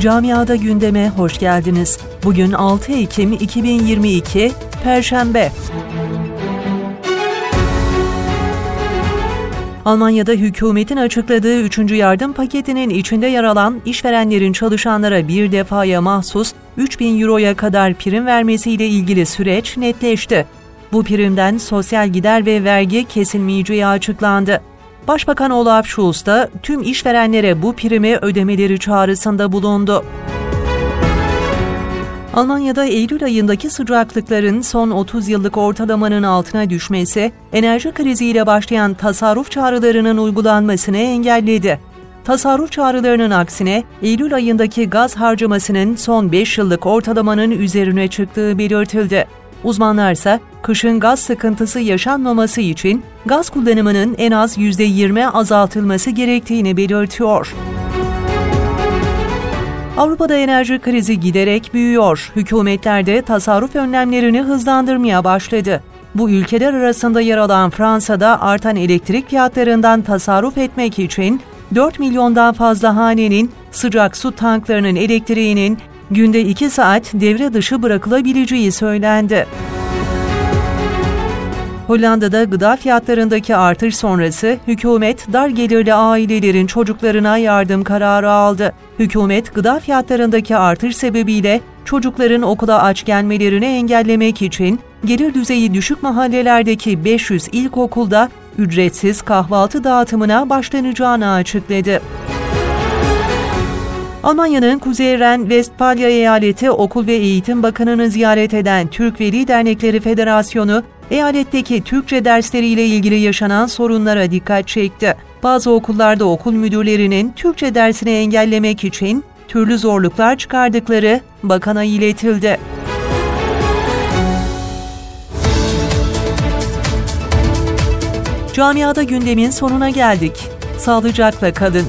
Camiada gündeme hoş geldiniz. Bugün 6 Ekim 2022 Perşembe. Almanya'da hükümetin açıkladığı 3. yardım paketinin içinde yer alan işverenlerin çalışanlara bir defaya mahsus 3000 euroya kadar prim vermesiyle ilgili süreç netleşti. Bu primden sosyal gider ve vergi kesilmeyeceği açıklandı. Başbakan Olaf Scholz da tüm işverenlere bu primi ödemeleri çağrısında bulundu. Almanya'da Eylül ayındaki sıcaklıkların son 30 yıllık ortalamanın altına düşmesi, enerji kriziyle başlayan tasarruf çağrılarının uygulanmasını engelledi. Tasarruf çağrılarının aksine Eylül ayındaki gaz harcamasının son 5 yıllık ortalamanın üzerine çıktığı belirtildi. Uzmanlar ise kışın gaz sıkıntısı yaşanmaması için gaz kullanımının en az %20 azaltılması gerektiğini belirtiyor. Avrupa'da enerji krizi giderek büyüyor. Hükümetler de tasarruf önlemlerini hızlandırmaya başladı. Bu ülkeler arasında yer alan Fransa'da artan elektrik fiyatlarından tasarruf etmek için 4 milyondan fazla hanenin sıcak su tanklarının elektriğinin günde 2 saat devre dışı bırakılabileceği söylendi. Hollanda'da gıda fiyatlarındaki artış sonrası hükümet dar gelirli ailelerin çocuklarına yardım kararı aldı. Hükümet gıda fiyatlarındaki artış sebebiyle çocukların okula aç gelmelerini engellemek için gelir düzeyi düşük mahallelerdeki 500 ilkokulda ücretsiz kahvaltı dağıtımına başlanacağını açıkladı. Almanya'nın Kuzey Ren-Vestfalya eyaleti Okul ve Eğitim Bakanı'nı ziyaret eden Türk Veli Dernekleri Federasyonu, eyaletteki Türkçe dersleriyle ilgili yaşanan sorunlara dikkat çekti. Bazı okullarda okul müdürlerinin Türkçe dersini engellemek için türlü zorluklar çıkardıkları bakana iletildi. Camiada gündemin sonuna geldik. Sağlıcakla kalın.